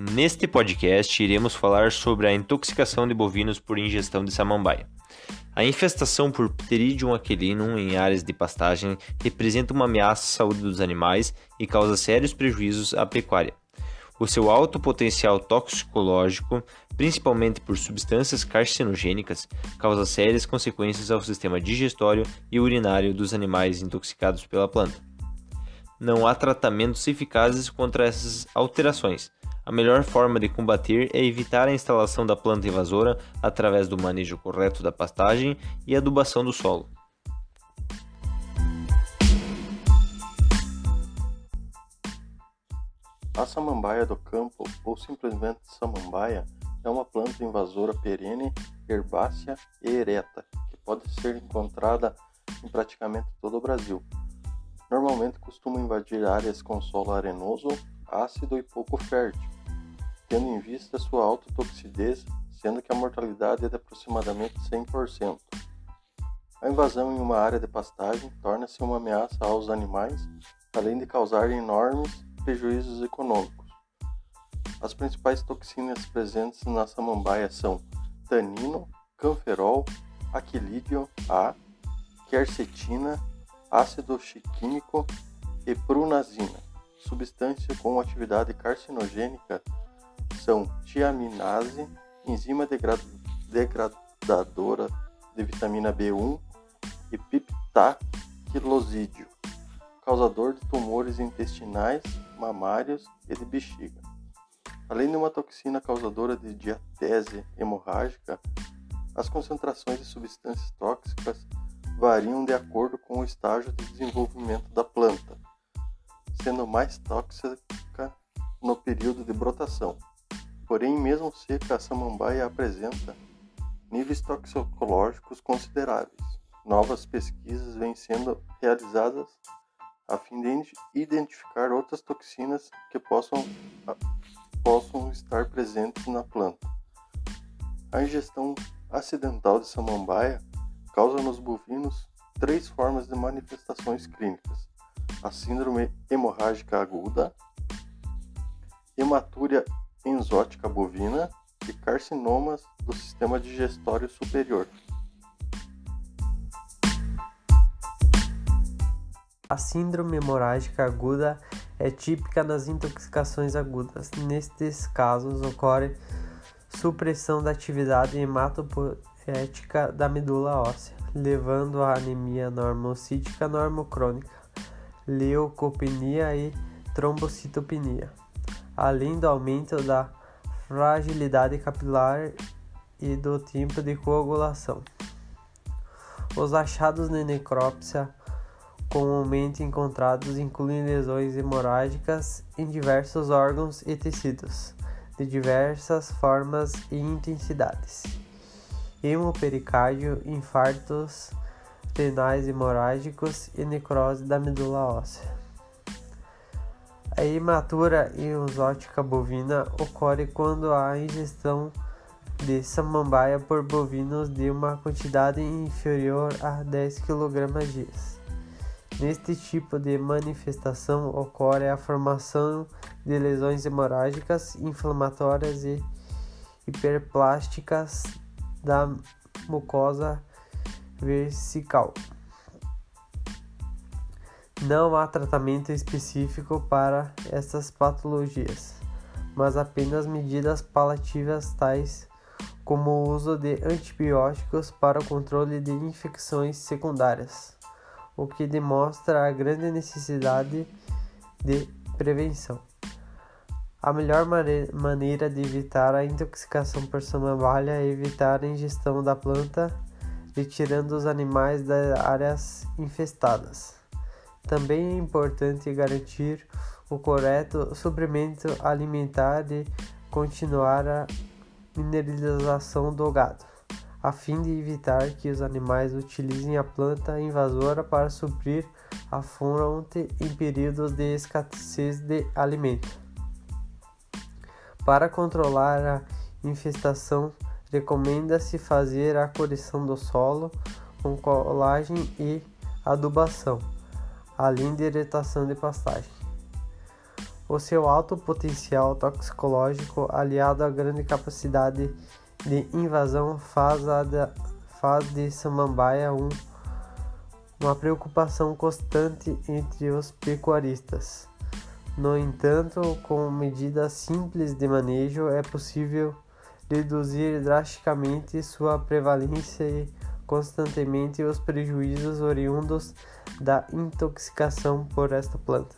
Neste podcast, iremos falar sobre a intoxicação de bovinos por ingestão de samambaia. A infestação por Pteridium aquelinum em áreas de pastagem representa uma ameaça à saúde dos animais e causa sérios prejuízos à pecuária. O seu alto potencial toxicológico, principalmente por substâncias carcinogênicas, causa sérias consequências ao sistema digestório e urinário dos animais intoxicados pela planta. Não há tratamentos eficazes contra essas alterações, a melhor forma de combater é evitar a instalação da planta invasora através do manejo correto da pastagem e adubação do solo. A samambaia do campo, ou simplesmente samambaia, é uma planta invasora perene, herbácea e ereta, que pode ser encontrada em praticamente todo o Brasil. Normalmente costuma invadir áreas com solo arenoso, ácido e pouco fértil tendo em vista sua alta toxicidez, sendo que a mortalidade é de aproximadamente 100%. A invasão em uma área de pastagem torna-se uma ameaça aos animais, além de causar enormes prejuízos econômicos. As principais toxinas presentes na samambaia são tanino, canferol, aquilídeo A, quercetina, ácido chiquímico e prunazina, substância com atividade carcinogênica são tiaminase, enzima degradadora de vitamina B1 e piptaquilosídeo, causador de tumores intestinais, mamários e de bexiga. Além de uma toxina causadora de diatese hemorrágica, as concentrações de substâncias tóxicas variam de acordo com o estágio de desenvolvimento da planta, sendo mais tóxica no período de brotação. Porém, mesmo seca, a samambaia apresenta níveis toxicológicos consideráveis. Novas pesquisas vêm sendo realizadas a fim de identificar outras toxinas que possam, possam estar presentes na planta. A ingestão acidental de samambaia causa nos bovinos três formas de manifestações clínicas: a síndrome hemorrágica aguda, hematúria enzótica bovina e carcinomas do sistema digestório superior. A síndrome hemorrágica aguda é típica nas intoxicações agudas. Nestes casos, ocorre supressão da atividade hematopoética da medula óssea, levando a anemia normocítica normocrônica, leucopenia e trombocitopenia além do aumento da fragilidade capilar e do tempo de coagulação. Os achados de necrópsia comumente encontrados incluem lesões hemorrágicas em diversos órgãos e tecidos, de diversas formas e intensidades. Hemopericárdio, infartos renais hemorrágicos e necrose da medula óssea. A hematura enzótica bovina ocorre quando há ingestão de samambaia por bovinos de uma quantidade inferior a 10 kg dia. Neste tipo de manifestação ocorre a formação de lesões hemorrágicas, inflamatórias e hiperplásticas da mucosa vesical. Não há tratamento específico para essas patologias, mas apenas medidas paliativas tais como o uso de antibióticos para o controle de infecções secundárias, o que demonstra a grande necessidade de prevenção. A melhor maneira de evitar a intoxicação por samambaia é evitar a ingestão da planta, retirando os animais das áreas infestadas. Também é importante garantir o correto suprimento alimentar e continuar a mineralização do gado, a fim de evitar que os animais utilizem a planta invasora para suprir a fonte em períodos de escassez de alimento. Para controlar a infestação, recomenda-se fazer a correção do solo com colagem e adubação além de irritação de pastagem. O seu alto potencial toxicológico, aliado à grande capacidade de invasão, faz, a da, faz de Samambaia um, uma preocupação constante entre os pecuaristas. No entanto, com medidas simples de manejo, é possível reduzir drasticamente sua prevalência e constantemente os prejuízos oriundos da intoxicação por esta planta.